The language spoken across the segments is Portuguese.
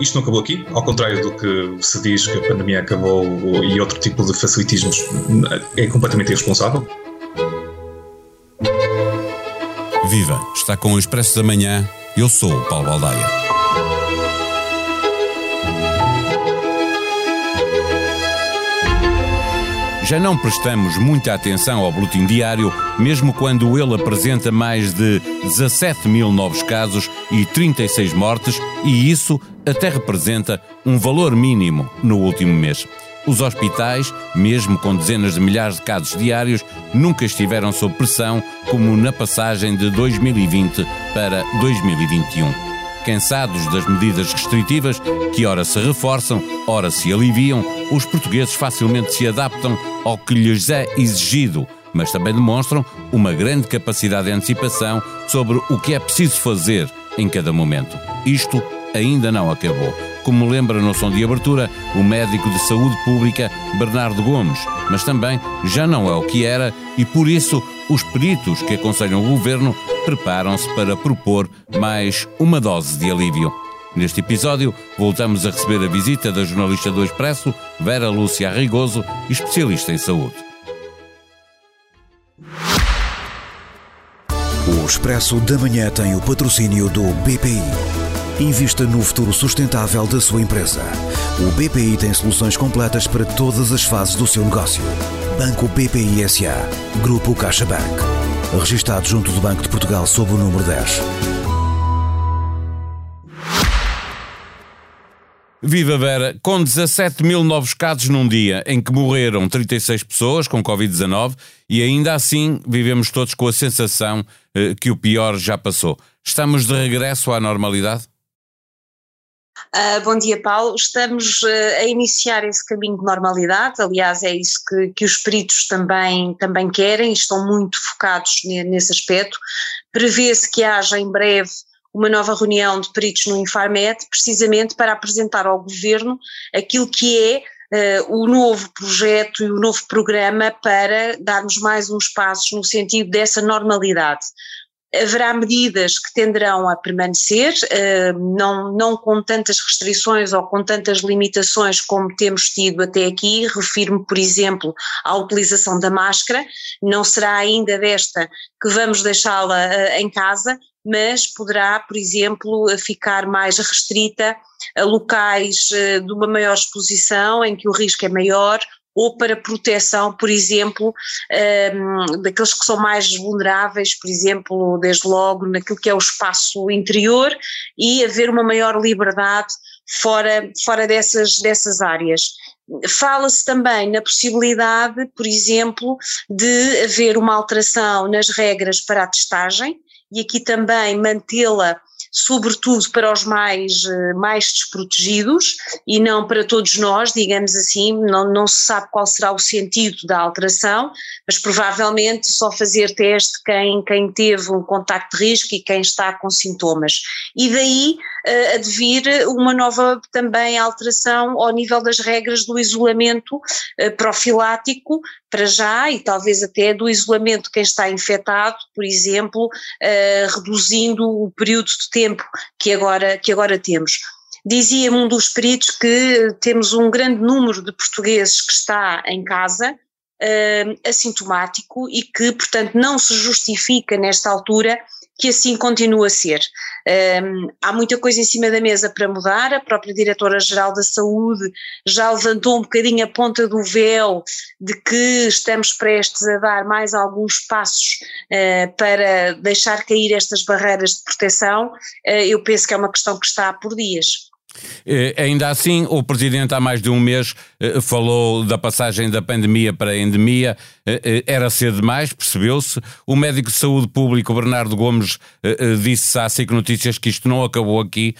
Isto não acabou aqui, ao contrário do que se diz que a pandemia acabou e outro tipo de facilitismos é completamente irresponsável. Viva! Está com o Expresso da Manhã. Eu sou o Paulo Baldaia. Já não prestamos muita atenção ao boletim diário, mesmo quando ele apresenta mais de 17 mil novos casos e 36 mortes, e isso até representa um valor mínimo no último mês. Os hospitais, mesmo com dezenas de milhares de casos diários, nunca estiveram sob pressão como na passagem de 2020 para 2021 cansados das medidas restritivas que ora se reforçam, ora se aliviam, os portugueses facilmente se adaptam ao que lhes é exigido, mas também demonstram uma grande capacidade de antecipação sobre o que é preciso fazer em cada momento. Isto ainda não acabou. Como lembra no som de abertura o médico de saúde pública Bernardo Gomes, mas também já não é o que era e por isso os peritos que aconselham o governo preparam-se para propor mais uma dose de alívio. Neste episódio, voltamos a receber a visita da jornalista do Expresso, Vera Lúcia Arrigoso, especialista em saúde. O Expresso da Manhã tem o patrocínio do BPI. Invista no futuro sustentável da sua empresa. O BPI tem soluções completas para todas as fases do seu negócio. Banco BPI SA. Grupo CaixaBank. Registrado junto do Banco de Portugal sob o número 10. Viva Vera, com 17 mil novos casos num dia em que morreram 36 pessoas com Covid-19 e ainda assim vivemos todos com a sensação eh, que o pior já passou. Estamos de regresso à normalidade? Uh, bom dia, Paulo. Estamos uh, a iniciar esse caminho de normalidade, aliás, é isso que, que os peritos também, também querem, estão muito focados nesse aspecto. Prevê-se que haja em breve uma nova reunião de peritos no Infarmed, precisamente para apresentar ao Governo aquilo que é Uh, o novo projeto e o novo programa para darmos mais uns passos no sentido dessa normalidade haverá medidas que tenderão a permanecer, eh, não, não com tantas restrições ou com tantas limitações como temos tido até aqui. Refiro-me, por exemplo, à utilização da máscara, não será ainda desta que vamos deixá-la eh, em casa, mas poderá, por exemplo, ficar mais restrita a locais eh, de uma maior exposição, em que o risco é maior, ou para proteção, por exemplo, um, daqueles que são mais vulneráveis, por exemplo, desde logo naquilo que é o espaço interior e haver uma maior liberdade fora, fora dessas, dessas áreas. Fala-se também na possibilidade, por exemplo, de haver uma alteração nas regras para a testagem e aqui também mantê-la sobretudo para os mais, eh, mais desprotegidos e não para todos nós, digamos assim, não, não se sabe qual será o sentido da alteração, mas provavelmente só fazer teste quem, quem teve um contacto de risco e quem está com sintomas. E daí uh, advir uma nova também alteração ao nível das regras do isolamento uh, profilático, para já, e talvez até do isolamento quem está infectado, por exemplo, uh, reduzindo o período de tempo que agora, que agora temos. Dizia-me um dos peritos que temos um grande número de portugueses que está em casa, uh, assintomático, e que, portanto, não se justifica nesta altura que assim continue a ser. Um, há muita coisa em cima da mesa para mudar, a própria Diretora-Geral da Saúde já levantou um bocadinho a ponta do véu de que estamos prestes a dar mais alguns passos uh, para deixar cair estas barreiras de proteção. Uh, eu penso que é uma questão que está por dias. Eh, ainda assim, o Presidente há mais de um mês eh, falou da passagem da pandemia para a endemia, eh, era cedo demais, percebeu-se. O médico de saúde público, Bernardo Gomes, disse à SIC Notícias que isto não acabou aqui.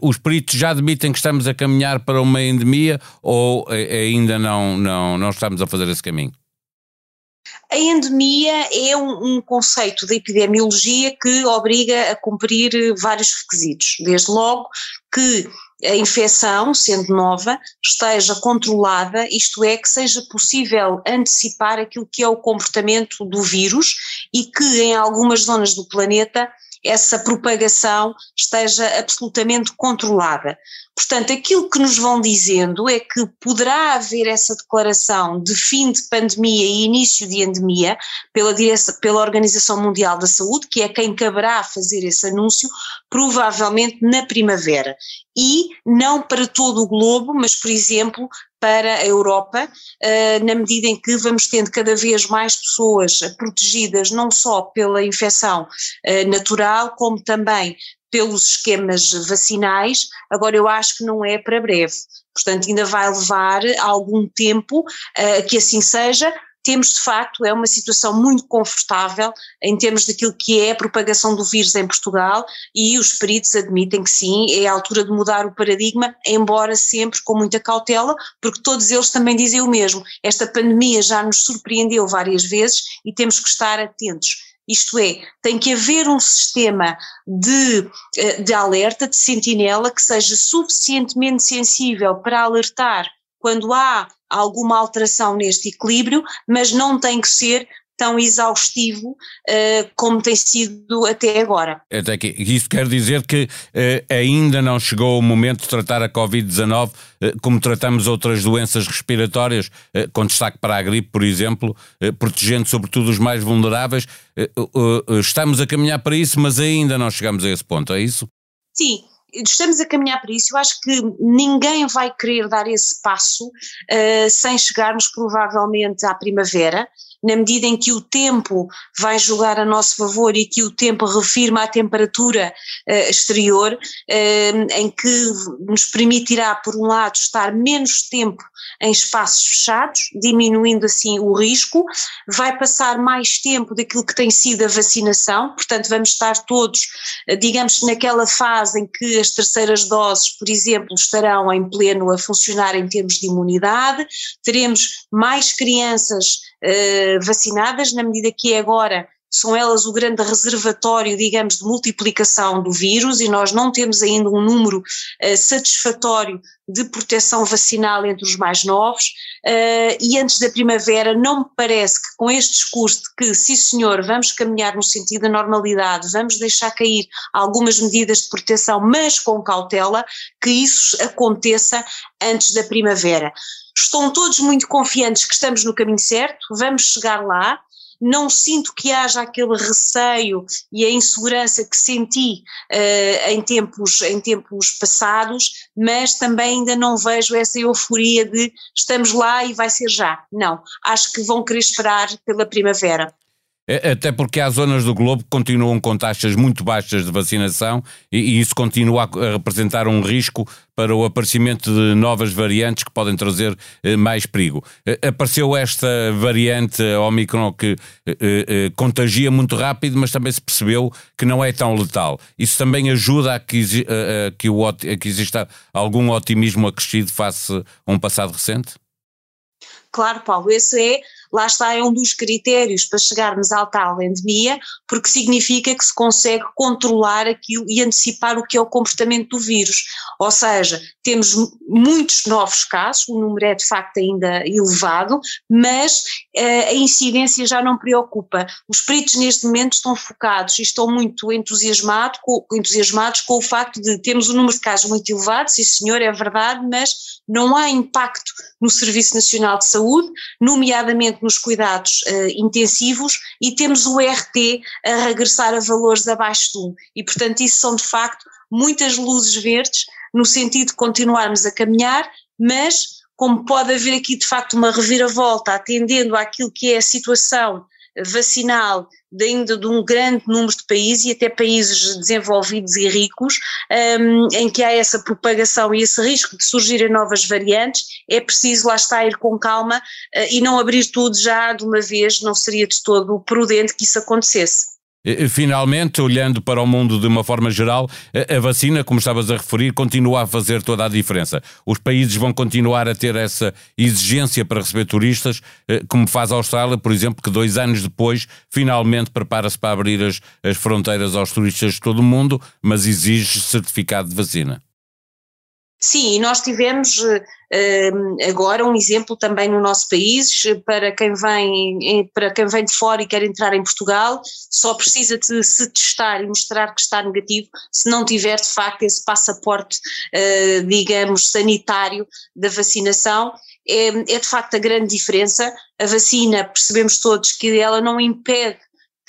Os peritos já admitem que estamos a caminhar para uma endemia ou ainda não, não, não estamos a fazer esse caminho? A endemia é um, um, conceito de epidemiologia que obriga a cumprir vários requisitos, desde logo que a infecção, sendo nova, esteja controlada, isto é, que seja possível antecipar aquilo que é o comportamento do vírus e que em algumas zonas do planeta essa propagação esteja absolutamente controlada. Portanto, aquilo que nos vão dizendo é que poderá haver essa declaração de fim de pandemia e início de endemia pela, direção, pela Organização Mundial da Saúde, que é quem caberá fazer esse anúncio, provavelmente na primavera. E não para todo o globo, mas, por exemplo, para a Europa, eh, na medida em que vamos tendo cada vez mais pessoas protegidas não só pela infecção eh, natural, como também pelos esquemas vacinais, agora eu acho que não é para breve. Portanto, ainda vai levar algum tempo uh, que assim seja, temos de facto, é uma situação muito confortável em termos daquilo que é a propagação do vírus em Portugal e os peritos admitem que sim, é a altura de mudar o paradigma, embora sempre com muita cautela, porque todos eles também dizem o mesmo. Esta pandemia já nos surpreendeu várias vezes e temos que estar atentos. Isto é, tem que haver um sistema de, eh, de alerta, de sentinela, que seja suficientemente sensível para alertar quando há alguma alteração neste equilíbrio, mas não tem que ser tão exaustivo uh, como tem sido até agora. Até que isso quer dizer que uh, ainda não chegou o momento de tratar a Covid-19 uh, como tratamos outras doenças respiratórias, com destaque para a gripe, por exemplo, protegendo sobretudo os mais vulneráveis. estamos a caminhar para isso, mas ainda não chegamos a esse ponto, é isso? Sim, estamos a caminhar para isso. Eu acho que ninguém vai querer dar esse passo uh, sem chegarmos provavelmente à primavera na medida em que o tempo vai jogar a nosso favor e que o tempo refirma a temperatura uh, exterior, uh, em que nos permitirá, por um lado, estar menos tempo em espaços fechados, diminuindo assim o risco, vai passar mais tempo daquilo que tem sido a vacinação, portanto, vamos estar todos, uh, digamos, naquela fase em que as terceiras doses, por exemplo, estarão em pleno a funcionar em termos de imunidade, teremos mais crianças vacinadas, na medida que agora são elas o grande reservatório, digamos, de multiplicação do vírus e nós não temos ainda um número uh, satisfatório de proteção vacinal entre os mais novos uh, e antes da primavera não me parece que com este discurso de que sim senhor vamos caminhar no sentido da normalidade, vamos deixar cair algumas medidas de proteção mas com cautela, que isso aconteça antes da primavera. Estão todos muito confiantes que estamos no caminho certo, vamos chegar lá, não sinto que haja aquele receio e a insegurança que senti uh, em, tempos, em tempos passados, mas também ainda não vejo essa euforia de estamos lá e vai ser já. Não, acho que vão querer esperar pela primavera. É, até porque há zonas do globo que continuam com taxas muito baixas de vacinação e, e isso continua a representar um risco para o aparecimento de novas variantes que podem trazer eh, mais perigo. Eh, apareceu esta variante Omicron que eh, eh, contagia muito rápido, mas também se percebeu que não é tão letal. Isso também ajuda a que, a, que, o, a que exista algum otimismo acrescido face a um passado recente? Claro, Paulo, esse é lá está, é um dos critérios para chegarmos à tal endemia, porque significa que se consegue controlar aquilo e antecipar o que é o comportamento do vírus. Ou seja, temos muitos novos casos, o número é de facto ainda elevado, mas uh, a incidência já não preocupa. Os peritos neste momento estão focados e estão muito entusiasmado com, entusiasmados com o facto de termos um número de casos muito elevado, sim senhor, é verdade, mas não há impacto no Serviço Nacional de Saúde, nomeadamente nos cuidados uh, intensivos, e temos o RT a regressar a valores abaixo de 1. E, portanto, isso são de facto muitas luzes verdes no sentido de continuarmos a caminhar, mas como pode haver aqui de facto uma reviravolta atendendo àquilo que é a situação vacinal de ainda de um grande número de países e até países desenvolvidos e ricos, um, em que há essa propagação e esse risco de surgirem novas variantes, é preciso lá estar ir com calma uh, e não abrir tudo já de uma vez, não seria de todo prudente que isso acontecesse. Finalmente, olhando para o mundo de uma forma geral, a vacina, como estavas a referir, continua a fazer toda a diferença. Os países vão continuar a ter essa exigência para receber turistas, eh, como faz a Austrália, por exemplo, que dois anos depois finalmente prepara-se para abrir as, as fronteiras aos turistas de todo o mundo, mas exige certificado de vacina. Sim, e nós tivemos uh, agora um exemplo também no nosso país, para quem, vem, para quem vem de fora e quer entrar em Portugal, só precisa de se testar e mostrar que está negativo se não tiver de facto esse passaporte, digamos, sanitário da vacinação. É, é de facto a grande diferença. A vacina, percebemos todos que ela não impede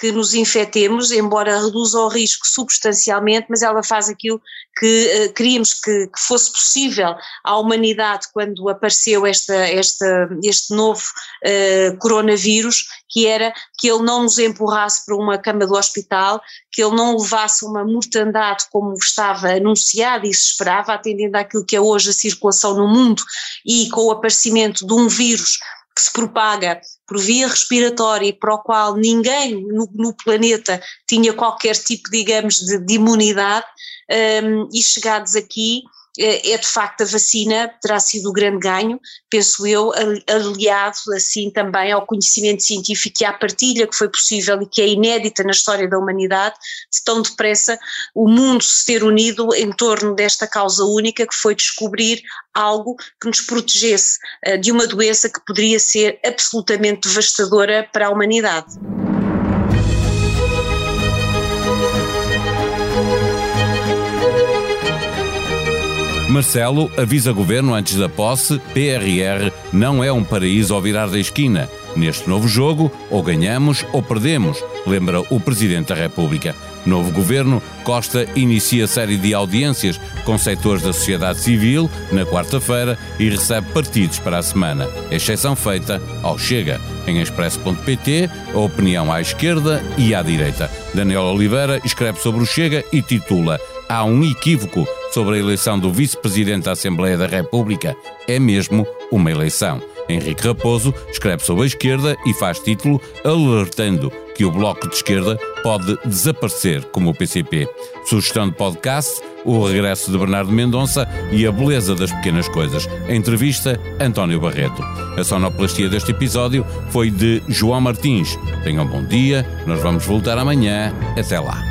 que nos infectemos, embora reduza o risco substancialmente, mas ela faz aquilo que uh, queríamos que, que, fosse possível. À humanidade quando apareceu esta, esta, este novo uh, coronavírus, que era que ele não nos empurrasse para uma cama do hospital, que ele não levasse uma mortandade como estava anunciado e se esperava, atendendo àquilo que é hoje a circulação no mundo e com o aparecimento de um vírus que se propaga por via respiratória e para o qual ninguém no, no planeta tinha qualquer tipo, digamos, de, de imunidade, um, e chegados aqui é, é de facto a vacina terá sido o grande ganho, penso eu, aliado assim também ao conhecimento científico e à partilha que foi possível e que é inédita na história da humanidade, de tão depressa o mundo se ter unido em torno desta causa única que foi descobrir algo que nos protegesse uh, de uma doença que poderia ser absolutamente devastadora para a humanidade. Marcelo avisa governo antes da posse: PRR não é um paraíso ao virar da esquina. Neste novo jogo, ou ganhamos ou perdemos, lembra o Presidente da República. Novo governo, Costa inicia série de audiências com setores da sociedade civil na quarta-feira e recebe partidos para a semana, exceção feita ao Chega. Em expresso.pt, a opinião à esquerda e à direita. Daniel Oliveira escreve sobre o Chega e titula Há um equívoco sobre a eleição do vice-presidente da Assembleia da República. É mesmo uma eleição. Henrique Raposo escreve sobre a esquerda e faz título alertando que o Bloco de Esquerda pode desaparecer como o PCP. Sugestão de podcast, o regresso de Bernardo Mendonça e a beleza das pequenas coisas. Entrevista, António Barreto. A sonoplastia deste episódio foi de João Martins. Tenham um bom dia, nós vamos voltar amanhã. Até lá.